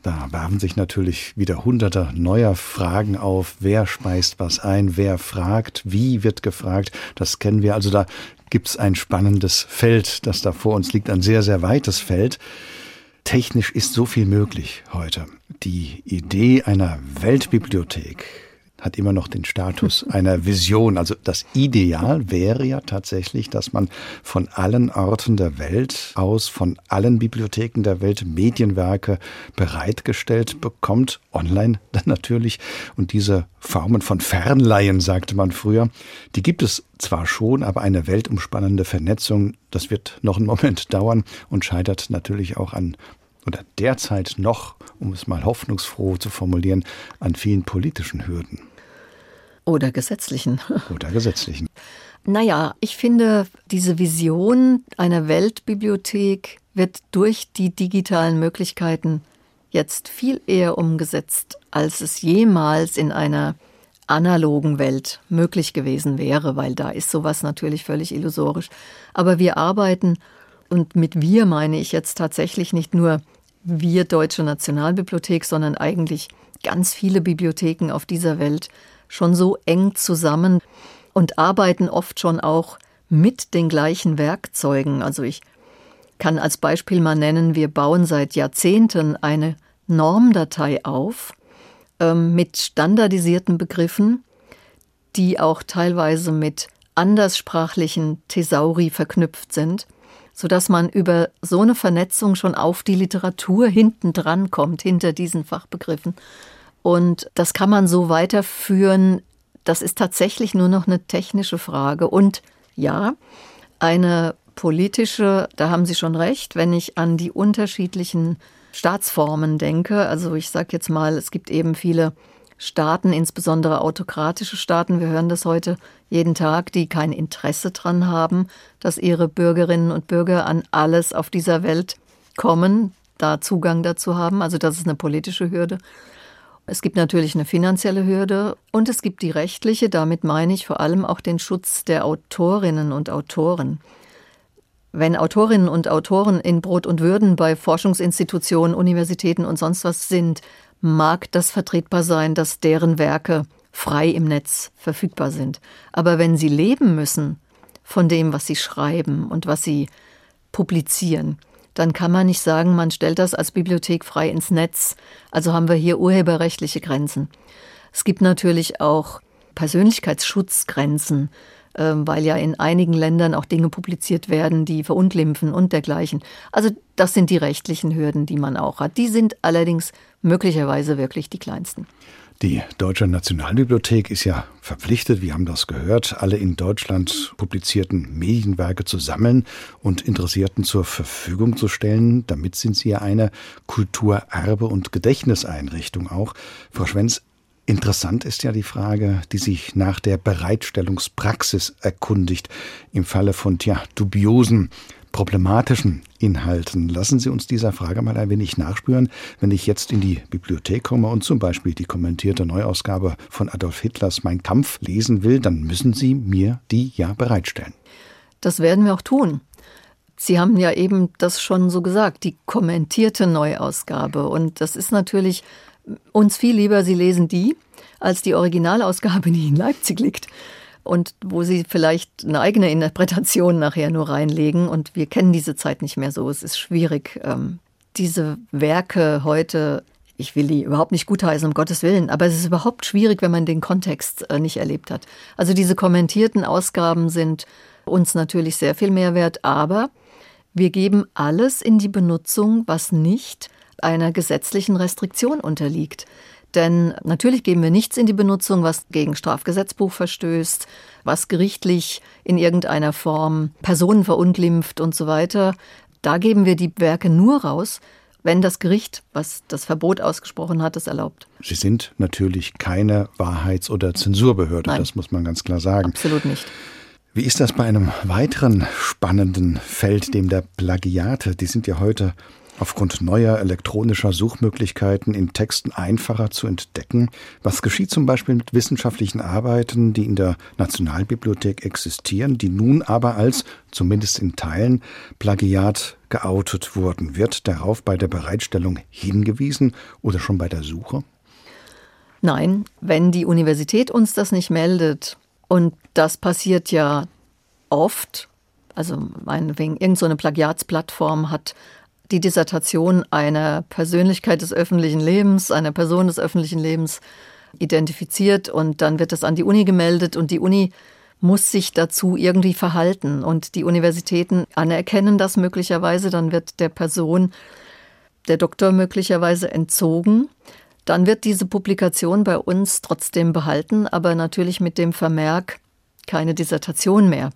Da werfen sich natürlich wieder hunderte neuer Fragen auf. Wer speist was ein? Wer fragt? Wie wird gefragt? Das kennen wir. Also da gibt es ein spannendes Feld, das da vor uns liegt, ein sehr, sehr weites Feld. Technisch ist so viel möglich heute. Die Idee einer Weltbibliothek, hat immer noch den Status einer Vision. Also das Ideal wäre ja tatsächlich, dass man von allen Orten der Welt aus, von allen Bibliotheken der Welt Medienwerke bereitgestellt bekommt, online dann natürlich. Und diese Formen von Fernleihen, sagte man früher, die gibt es zwar schon, aber eine weltumspannende Vernetzung, das wird noch einen Moment dauern und scheitert natürlich auch an oder derzeit noch, um es mal hoffnungsfroh zu formulieren, an vielen politischen Hürden. Oder gesetzlichen. Oder gesetzlichen. Naja, ich finde, diese Vision einer Weltbibliothek wird durch die digitalen Möglichkeiten jetzt viel eher umgesetzt, als es jemals in einer analogen Welt möglich gewesen wäre, weil da ist sowas natürlich völlig illusorisch. Aber wir arbeiten, und mit wir meine ich jetzt tatsächlich nicht nur wir Deutsche Nationalbibliothek, sondern eigentlich ganz viele Bibliotheken auf dieser Welt schon so eng zusammen und arbeiten oft schon auch mit den gleichen Werkzeugen. Also ich kann als Beispiel mal nennen, wir bauen seit Jahrzehnten eine Normdatei auf ähm, mit standardisierten Begriffen, die auch teilweise mit anderssprachlichen Thesauri verknüpft sind, sodass man über so eine Vernetzung schon auf die Literatur hinten dran kommt, hinter diesen Fachbegriffen. Und das kann man so weiterführen. Das ist tatsächlich nur noch eine technische Frage. Und ja, eine politische, da haben Sie schon recht, wenn ich an die unterschiedlichen Staatsformen denke. Also ich sage jetzt mal, es gibt eben viele Staaten, insbesondere autokratische Staaten, wir hören das heute jeden Tag, die kein Interesse daran haben, dass ihre Bürgerinnen und Bürger an alles auf dieser Welt kommen, da Zugang dazu haben. Also das ist eine politische Hürde. Es gibt natürlich eine finanzielle Hürde und es gibt die rechtliche, damit meine ich vor allem auch den Schutz der Autorinnen und Autoren. Wenn Autorinnen und Autoren in Brot und Würden bei Forschungsinstitutionen, Universitäten und sonst was sind, mag das vertretbar sein, dass deren Werke frei im Netz verfügbar sind. Aber wenn sie leben müssen von dem, was sie schreiben und was sie publizieren, dann kann man nicht sagen, man stellt das als Bibliothek frei ins Netz. Also haben wir hier urheberrechtliche Grenzen. Es gibt natürlich auch Persönlichkeitsschutzgrenzen, ähm, weil ja in einigen Ländern auch Dinge publiziert werden, die verunglimpfen und dergleichen. Also das sind die rechtlichen Hürden, die man auch hat. Die sind allerdings möglicherweise wirklich die kleinsten. Die Deutsche Nationalbibliothek ist ja verpflichtet, wir haben das gehört, alle in Deutschland publizierten Medienwerke zu sammeln und Interessierten zur Verfügung zu stellen. Damit sind sie ja eine Kulturerbe- und Gedächtniseinrichtung auch. Frau Schwenz, Interessant ist ja die Frage, die sich nach der Bereitstellungspraxis erkundigt im Falle von tja, dubiosen problematischen Inhalten. Lassen Sie uns dieser Frage mal ein wenig nachspüren. Wenn ich jetzt in die Bibliothek komme und zum Beispiel die kommentierte Neuausgabe von Adolf Hitlers Mein Kampf lesen will, dann müssen Sie mir die ja bereitstellen. Das werden wir auch tun. Sie haben ja eben das schon so gesagt, die kommentierte Neuausgabe. Und das ist natürlich uns viel lieber, Sie lesen die, als die Originalausgabe, die in Leipzig liegt und wo sie vielleicht eine eigene Interpretation nachher nur reinlegen. Und wir kennen diese Zeit nicht mehr so. Es ist schwierig, ähm, diese Werke heute, ich will die überhaupt nicht gutheißen, um Gottes Willen, aber es ist überhaupt schwierig, wenn man den Kontext äh, nicht erlebt hat. Also diese kommentierten Ausgaben sind uns natürlich sehr viel mehr wert, aber wir geben alles in die Benutzung, was nicht einer gesetzlichen Restriktion unterliegt. Denn natürlich geben wir nichts in die Benutzung, was gegen Strafgesetzbuch verstößt, was gerichtlich in irgendeiner Form Personen verunglimpft und so weiter. Da geben wir die Werke nur raus, wenn das Gericht, was das Verbot ausgesprochen hat, es erlaubt. Sie sind natürlich keine Wahrheits- oder Zensurbehörde, Nein, das muss man ganz klar sagen. Absolut nicht. Wie ist das bei einem weiteren spannenden Feld, dem der Plagiate? Die sind ja heute aufgrund neuer elektronischer Suchmöglichkeiten in Texten einfacher zu entdecken. Was geschieht zum Beispiel mit wissenschaftlichen Arbeiten, die in der Nationalbibliothek existieren, die nun aber als, zumindest in Teilen, Plagiat geoutet wurden? Wird darauf bei der Bereitstellung hingewiesen oder schon bei der Suche? Nein, wenn die Universität uns das nicht meldet, und das passiert ja oft, also meinetwegen, irgendeine so Plagiatsplattform hat die Dissertation einer Persönlichkeit des öffentlichen Lebens, einer Person des öffentlichen Lebens identifiziert und dann wird das an die Uni gemeldet und die Uni muss sich dazu irgendwie verhalten und die Universitäten anerkennen das möglicherweise, dann wird der Person der Doktor möglicherweise entzogen. Dann wird diese Publikation bei uns trotzdem behalten, aber natürlich mit dem Vermerk keine Dissertation mehr.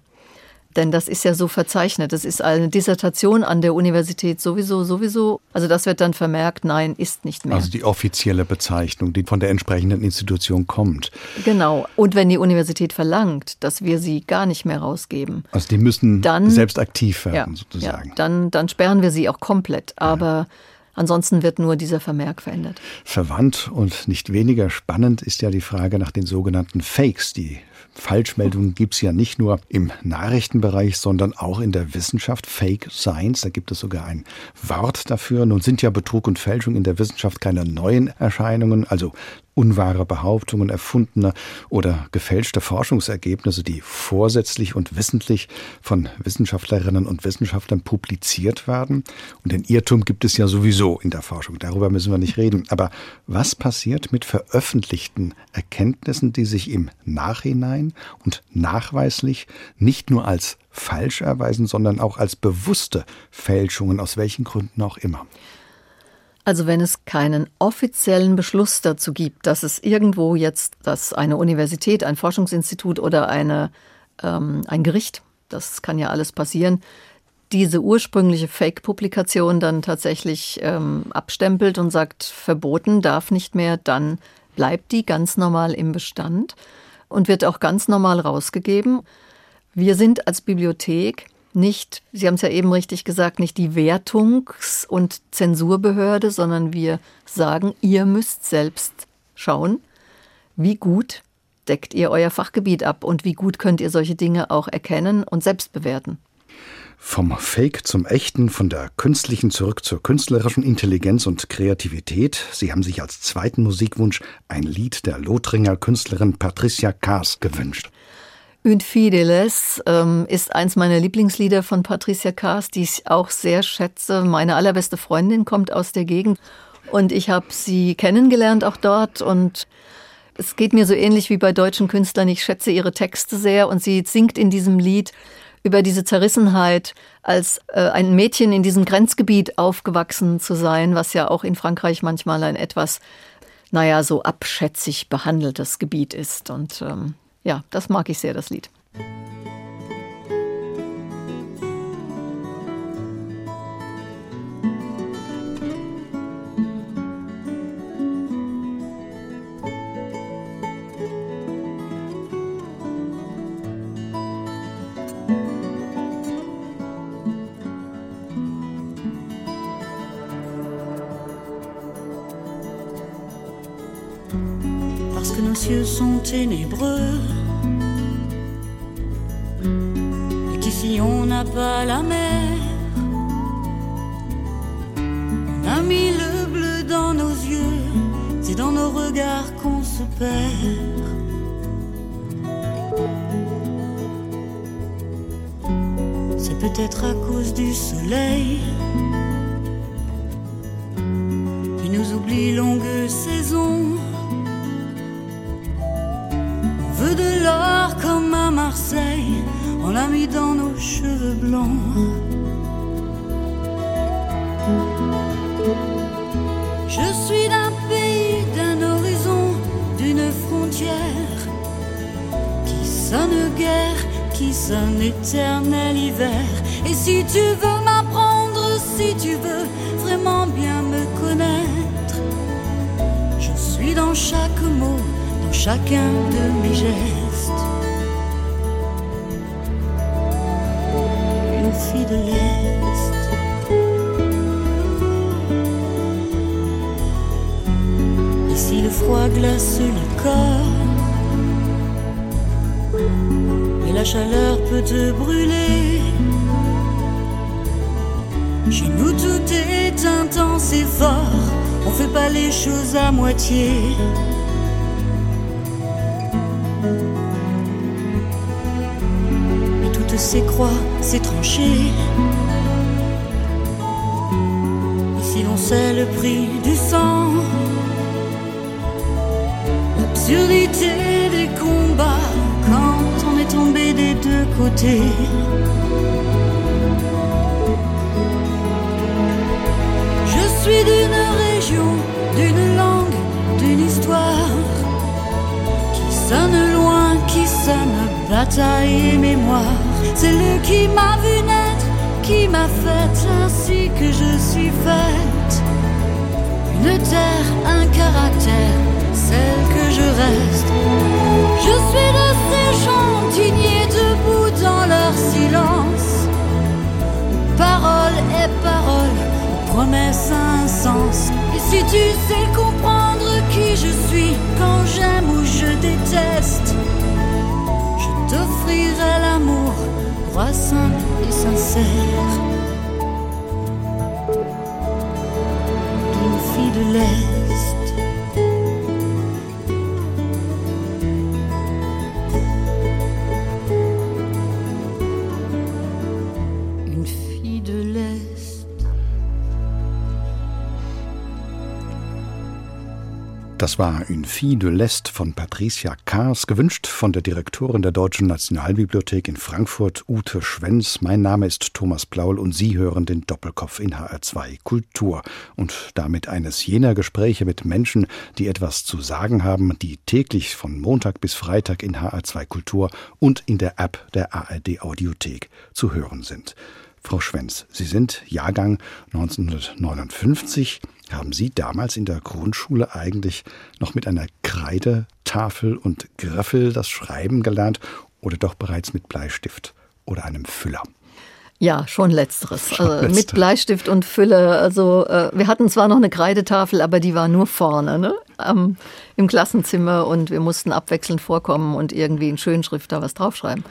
Denn das ist ja so verzeichnet. Das ist eine Dissertation an der Universität sowieso, sowieso. Also das wird dann vermerkt, nein, ist nicht mehr. Also die offizielle Bezeichnung, die von der entsprechenden Institution kommt. Genau. Und wenn die Universität verlangt, dass wir sie gar nicht mehr rausgeben. Also die müssen dann, selbst aktiv werden, ja, sozusagen. Ja, dann, dann sperren wir sie auch komplett. Aber Ansonsten wird nur dieser Vermerk verändert. Verwandt und nicht weniger spannend ist ja die Frage nach den sogenannten Fakes. Die Falschmeldungen gibt es ja nicht nur im Nachrichtenbereich, sondern auch in der Wissenschaft. Fake Science, da gibt es sogar ein Wort dafür. Nun sind ja Betrug und Fälschung in der Wissenschaft keine neuen Erscheinungen. Also unwahre Behauptungen, erfundene oder gefälschte Forschungsergebnisse, die vorsätzlich und wissentlich von Wissenschaftlerinnen und Wissenschaftlern publiziert werden. Und den Irrtum gibt es ja sowieso in der Forschung. Darüber müssen wir nicht reden. Aber was passiert mit veröffentlichten Erkenntnissen, die sich im Nachhinein und nachweislich nicht nur als falsch erweisen, sondern auch als bewusste Fälschungen, aus welchen Gründen auch immer? Also wenn es keinen offiziellen Beschluss dazu gibt, dass es irgendwo jetzt, dass eine Universität, ein Forschungsinstitut oder eine, ähm, ein Gericht, das kann ja alles passieren, diese ursprüngliche Fake-Publikation dann tatsächlich ähm, abstempelt und sagt, verboten, darf nicht mehr, dann bleibt die ganz normal im Bestand und wird auch ganz normal rausgegeben. Wir sind als Bibliothek nicht, Sie haben es ja eben richtig gesagt, nicht die Wertungs- und Zensurbehörde, sondern wir sagen, ihr müsst selbst schauen, wie gut deckt ihr euer Fachgebiet ab und wie gut könnt ihr solche Dinge auch erkennen und selbst bewerten. Vom Fake zum Echten, von der künstlichen zurück zur künstlerischen Intelligenz und Kreativität. Sie haben sich als zweiten Musikwunsch ein Lied der Lothringer Künstlerin Patricia Kaas gewünscht. Infideles ähm, ist eins meiner Lieblingslieder von Patricia Kaas, die ich auch sehr schätze. Meine allerbeste Freundin kommt aus der Gegend und ich habe sie kennengelernt auch dort und es geht mir so ähnlich wie bei deutschen Künstlern. Ich schätze ihre Texte sehr und sie singt in diesem Lied über diese Zerrissenheit, als äh, ein Mädchen in diesem Grenzgebiet aufgewachsen zu sein, was ja auch in Frankreich manchmal ein etwas, naja, so abschätzig behandeltes Gebiet ist. Und ähm, ja, das mag ich sehr, das Lied. Cieux sont ténébreux et qu'ici on n'a pas la mer. On a mis le bleu dans nos yeux, c'est dans nos regards qu'on se perd. C'est peut-être à cause du soleil qui nous oublie longue saison. De l'or comme à Marseille, on l'a mis dans nos cheveux. Je suis d'un pays, d'un horizon, d'une frontière qui sonne guerre, qui sonne éternel hiver. Et si tu veux m'apprendre, si tu veux vraiment bien me connaître, je suis dans chaque mot, chacun de mes gestes. Une fille de l'Est. Ici le froid glace le corps et la chaleur peut te brûler. Chez nous tout est intense et fort, on fait pas les choses à moitié. Ces croix, ces tranchées. Ici l'on sait le prix du sang. L'absurdité des combats quand on est tombé des deux côtés. Je suis d'une région, d'une langue, d'une histoire qui sonne loin, qui sonne bataille et mémoire. C'est lui qui m'a vu naître, qui m'a faite ainsi que je suis faite. Une terre, un caractère, celle que je reste. Je suis de ces chantiniers debout dans leur silence. Parole et parole, promesse un sens. Et si tu sais comprendre qui je suis quand j'aime ou je déteste, sourire à l'amour, et sincère. D'une fille de l'air. Das war Une fille de l'Est von Patricia Kaas, gewünscht von der Direktorin der Deutschen Nationalbibliothek in Frankfurt, Ute Schwenz. Mein Name ist Thomas Plaul und Sie hören den Doppelkopf in HR2 Kultur und damit eines jener Gespräche mit Menschen, die etwas zu sagen haben, die täglich von Montag bis Freitag in HR2 Kultur und in der App der ARD Audiothek zu hören sind. Frau Schwenz, Sie sind Jahrgang 1959. Haben Sie damals in der Grundschule eigentlich noch mit einer Kreidetafel und Griffel das Schreiben gelernt oder doch bereits mit Bleistift oder einem Füller? Ja, schon letzteres. Schon also mit Bleistift und Fülle. Also äh, wir hatten zwar noch eine Kreidetafel, aber die war nur vorne ne? Am, im Klassenzimmer und wir mussten abwechselnd vorkommen und irgendwie in Schönschrift da was draufschreiben.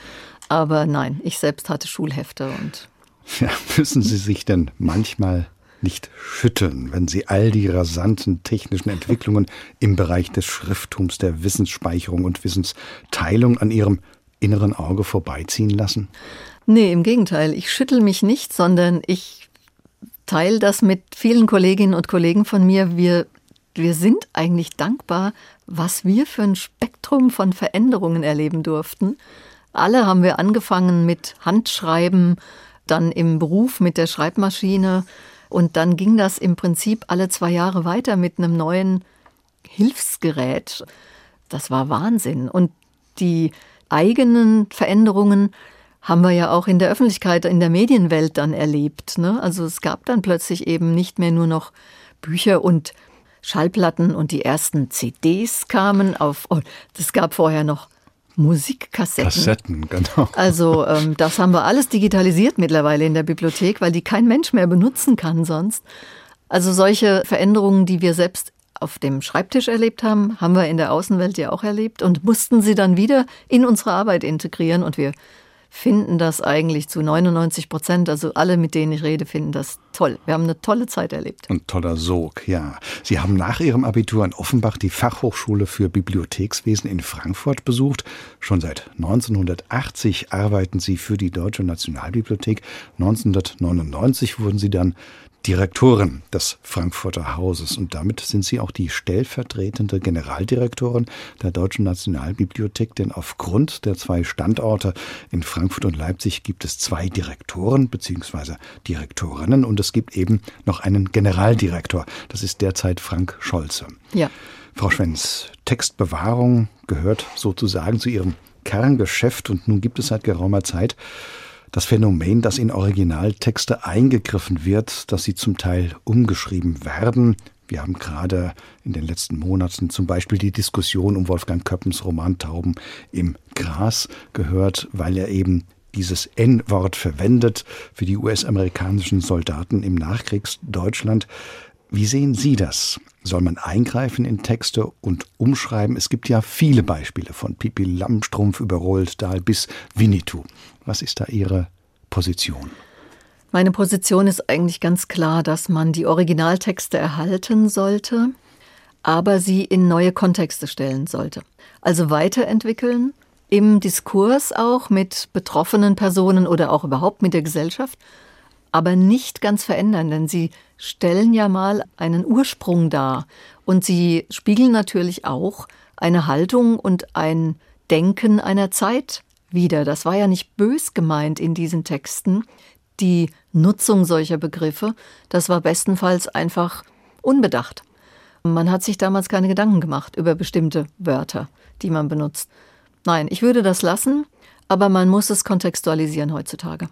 Aber nein, ich selbst hatte Schulhefte und Ja, müssen Sie sich denn manchmal nicht schütteln, wenn Sie all die rasanten technischen Entwicklungen im Bereich des Schrifttums, der Wissensspeicherung und Wissensteilung an Ihrem inneren Auge vorbeiziehen lassen? Nee, im Gegenteil. Ich schüttel mich nicht, sondern ich teile das mit vielen Kolleginnen und Kollegen von mir. Wir, wir sind eigentlich dankbar, was wir für ein Spektrum von Veränderungen erleben durften. Alle haben wir angefangen mit Handschreiben, dann im Beruf mit der Schreibmaschine und dann ging das im Prinzip alle zwei Jahre weiter mit einem neuen Hilfsgerät. Das war Wahnsinn. Und die eigenen Veränderungen haben wir ja auch in der Öffentlichkeit, in der Medienwelt dann erlebt. Ne? Also es gab dann plötzlich eben nicht mehr nur noch Bücher und Schallplatten und die ersten CDs kamen auf. Oh, gab vorher noch Musikkassetten. Kassetten, genau. Also ähm, das haben wir alles digitalisiert mittlerweile in der Bibliothek, weil die kein Mensch mehr benutzen kann sonst. Also solche Veränderungen, die wir selbst auf dem Schreibtisch erlebt haben, haben wir in der Außenwelt ja auch erlebt und mussten sie dann wieder in unsere Arbeit integrieren. Und wir finden das eigentlich zu 99 Prozent, also alle, mit denen ich rede, finden das toll. Wir haben eine tolle Zeit erlebt. Und toller Sog, ja. Sie haben nach Ihrem Abitur in Offenbach die Fachhochschule für Bibliothekswesen in Frankfurt besucht. Schon seit 1980 arbeiten Sie für die Deutsche Nationalbibliothek. 1999 wurden Sie dann Direktorin des Frankfurter Hauses und damit sind Sie auch die stellvertretende Generaldirektorin der Deutschen Nationalbibliothek, denn aufgrund der zwei Standorte in Frankfurt und Leipzig gibt es zwei Direktoren bzw. Direktorinnen und es gibt eben noch einen Generaldirektor. Das ist derzeit Frank Scholze. Ja. Frau Schwenz, Textbewahrung gehört sozusagen zu Ihrem Kerngeschäft und nun gibt es seit geraumer Zeit das Phänomen, dass in Originaltexte eingegriffen wird, dass sie zum Teil umgeschrieben werden. Wir haben gerade in den letzten Monaten zum Beispiel die Diskussion um Wolfgang Köppens Roman Tauben im Gras gehört, weil er eben dieses N-Wort verwendet für die US-amerikanischen Soldaten im Nachkriegsdeutschland. Wie sehen Sie das? Soll man eingreifen in Texte und umschreiben? Es gibt ja viele Beispiele von Pipi Lammstrumpf über Roald Dahl bis Winnetou. Was ist da Ihre Position? Meine Position ist eigentlich ganz klar, dass man die Originaltexte erhalten sollte, aber sie in neue Kontexte stellen sollte. Also weiterentwickeln, im Diskurs auch mit betroffenen Personen oder auch überhaupt mit der Gesellschaft, aber nicht ganz verändern, denn sie stellen ja mal einen Ursprung dar und sie spiegeln natürlich auch eine Haltung und ein Denken einer Zeit wider. Das war ja nicht bös gemeint in diesen Texten, die Nutzung solcher Begriffe, das war bestenfalls einfach unbedacht. Man hat sich damals keine Gedanken gemacht über bestimmte Wörter, die man benutzt. Nein, ich würde das lassen, aber man muss es kontextualisieren heutzutage.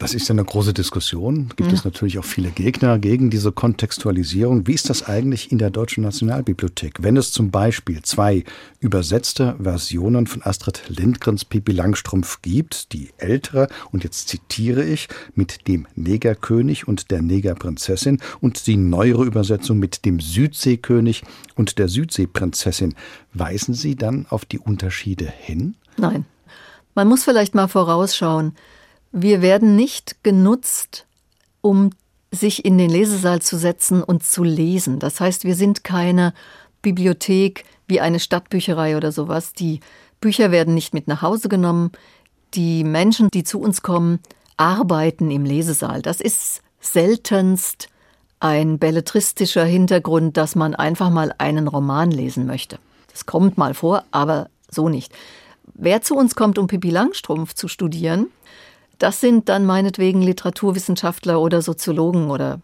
Das ist ja eine große Diskussion. Gibt ja. es natürlich auch viele Gegner gegen diese Kontextualisierung. Wie ist das eigentlich in der Deutschen Nationalbibliothek? Wenn es zum Beispiel zwei übersetzte Versionen von Astrid Lindgrens Pippi Langstrumpf gibt, die ältere, und jetzt zitiere ich, mit dem Negerkönig und der Negerprinzessin und die neuere Übersetzung mit dem Südseekönig und der Südseeprinzessin, weisen Sie dann auf die Unterschiede hin? Nein. Man muss vielleicht mal vorausschauen. Wir werden nicht genutzt, um sich in den Lesesaal zu setzen und zu lesen. Das heißt, wir sind keine Bibliothek wie eine Stadtbücherei oder sowas. Die Bücher werden nicht mit nach Hause genommen. Die Menschen, die zu uns kommen, arbeiten im Lesesaal. Das ist seltenst ein belletristischer Hintergrund, dass man einfach mal einen Roman lesen möchte. Das kommt mal vor, aber so nicht. Wer zu uns kommt, um Pippi Langstrumpf zu studieren, das sind dann meinetwegen Literaturwissenschaftler oder Soziologen oder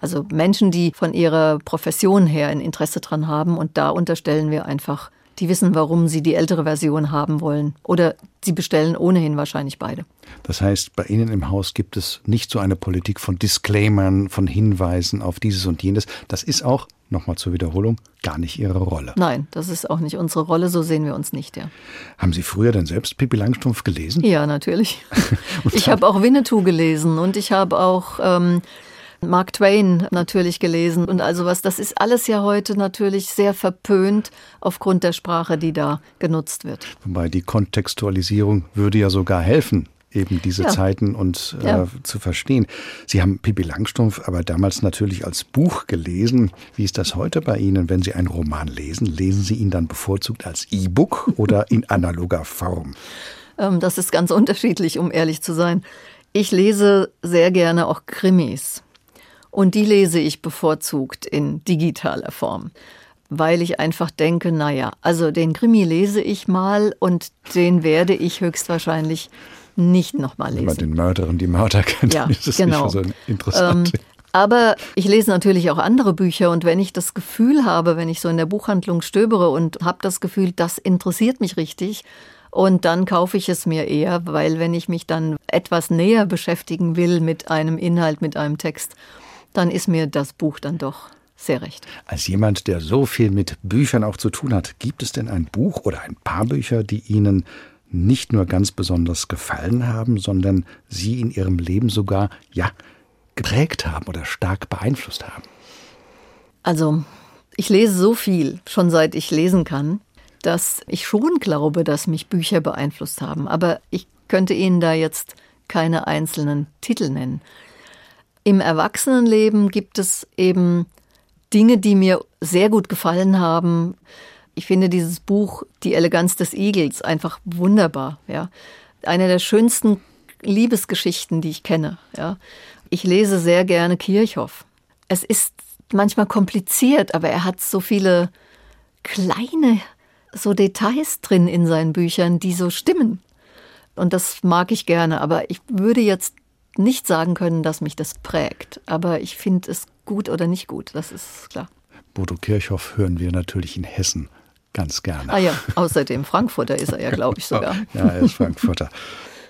also Menschen, die von ihrer Profession her ein Interesse dran haben. Und da unterstellen wir einfach, die wissen, warum sie die ältere Version haben wollen. Oder sie bestellen ohnehin wahrscheinlich beide. Das heißt, bei Ihnen im Haus gibt es nicht so eine Politik von Disclaimern, von Hinweisen auf dieses und jenes. Das ist auch nochmal zur Wiederholung, gar nicht Ihre Rolle. Nein, das ist auch nicht unsere Rolle, so sehen wir uns nicht, ja. Haben Sie früher denn selbst Pippi Langstrumpf gelesen? Ja, natürlich. ich habe auch Winnetou gelesen und ich habe auch ähm, Mark Twain natürlich gelesen und also was. Das ist alles ja heute natürlich sehr verpönt aufgrund der Sprache, die da genutzt wird. Wobei die Kontextualisierung würde ja sogar helfen, eben diese ja. Zeiten und äh, ja. zu verstehen. Sie haben Pippi Langstrumpf aber damals natürlich als Buch gelesen. Wie ist das heute bei Ihnen, wenn Sie einen Roman lesen? Lesen Sie ihn dann bevorzugt als E-Book oder in analoger Form? Ähm, das ist ganz unterschiedlich, um ehrlich zu sein. Ich lese sehr gerne auch Krimis. Und die lese ich bevorzugt in digitaler Form weil ich einfach denke, naja, also den Krimi lese ich mal und den werde ich höchstwahrscheinlich nicht nochmal lesen. Wenn man den Mörder und die Mörder kennt, ja, ist es genau. nicht so interessant. Ähm, aber ich lese natürlich auch andere Bücher und wenn ich das Gefühl habe, wenn ich so in der Buchhandlung stöbere und habe das Gefühl, das interessiert mich richtig, und dann kaufe ich es mir eher, weil wenn ich mich dann etwas näher beschäftigen will mit einem Inhalt, mit einem Text, dann ist mir das Buch dann doch sehr recht. Als jemand, der so viel mit Büchern auch zu tun hat, gibt es denn ein Buch oder ein paar Bücher, die Ihnen nicht nur ganz besonders gefallen haben, sondern sie in ihrem Leben sogar, ja, geprägt haben oder stark beeinflusst haben? Also, ich lese so viel, schon seit ich lesen kann, dass ich schon glaube, dass mich Bücher beeinflusst haben. Aber ich könnte Ihnen da jetzt keine einzelnen Titel nennen. Im Erwachsenenleben gibt es eben Dinge, die mir sehr gut gefallen haben. Ich finde dieses Buch Die Eleganz des Igels einfach wunderbar, ja. Eine der schönsten Liebesgeschichten, die ich kenne, ja. Ich lese sehr gerne Kirchhoff. Es ist manchmal kompliziert, aber er hat so viele kleine so Details drin in seinen Büchern, die so stimmen. Und das mag ich gerne, aber ich würde jetzt nicht sagen können, dass mich das prägt. Aber ich finde es gut oder nicht gut, das ist klar. Bodo Kirchhoff hören wir natürlich in Hessen Ganz gerne. Ah ja, außerdem Frankfurter ist er ja, glaube ich sogar. ja, er ist Frankfurter.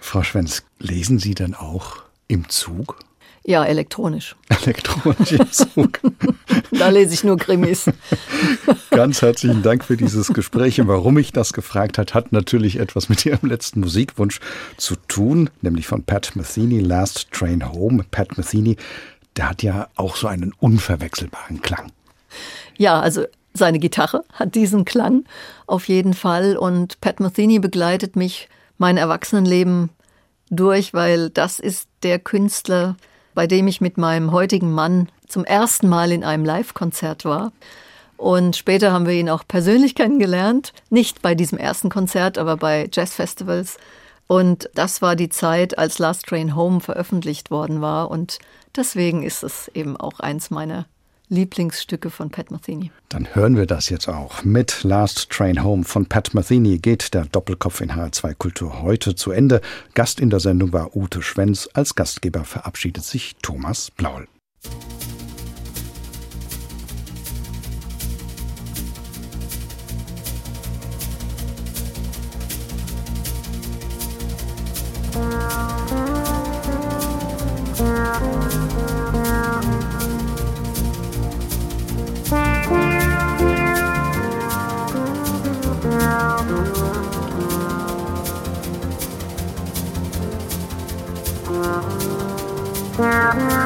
Frau Schwenz, lesen Sie denn auch im Zug? Ja, elektronisch. Elektronisch im Zug. da lese ich nur Krimis. Ganz herzlichen Dank für dieses Gespräch. Und warum ich das gefragt hat, hat natürlich etwas mit Ihrem letzten Musikwunsch zu tun, nämlich von Pat Metheny, Last Train Home. Pat Metheny, der hat ja auch so einen unverwechselbaren Klang. Ja, also seine Gitarre hat diesen Klang auf jeden Fall und Pat Metheny begleitet mich mein Erwachsenenleben durch, weil das ist der Künstler, bei dem ich mit meinem heutigen Mann zum ersten Mal in einem Live-Konzert war. Und später haben wir ihn auch persönlich kennengelernt. Nicht bei diesem ersten Konzert, aber bei Jazzfestivals. Und das war die Zeit, als Last Train Home veröffentlicht worden war. Und deswegen ist es eben auch eins meiner Lieblingsstücke von Pat Metheny. Dann hören wir das jetzt auch. Mit Last Train Home von Pat Metheny geht der Doppelkopf in HR2 Kultur heute zu Ende. Gast in der Sendung war Ute Schwenz. Als Gastgeber verabschiedet sich Thomas Blaul. Música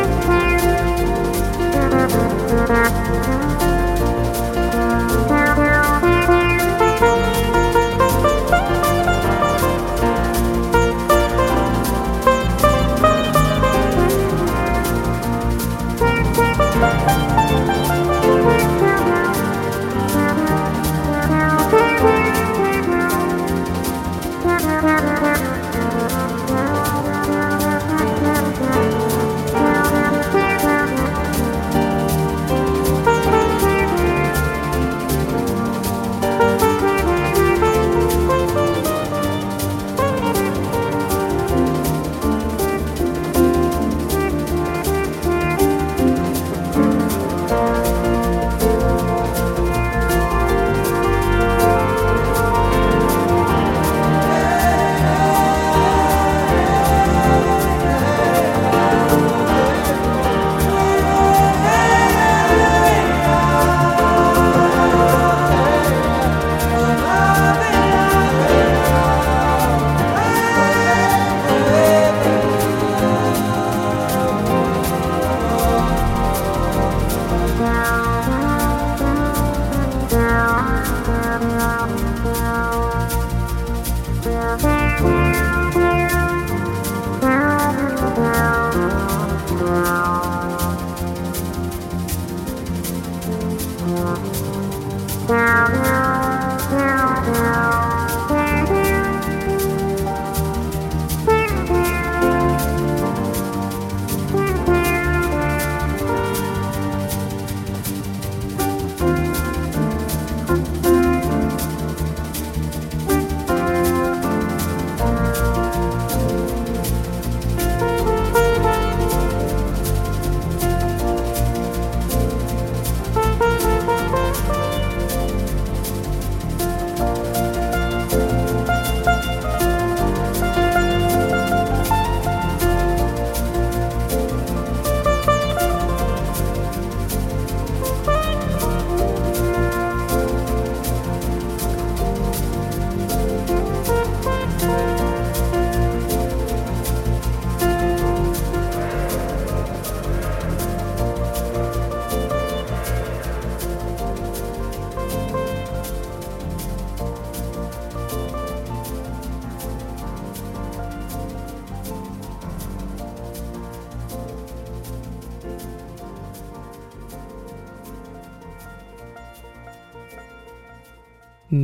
Música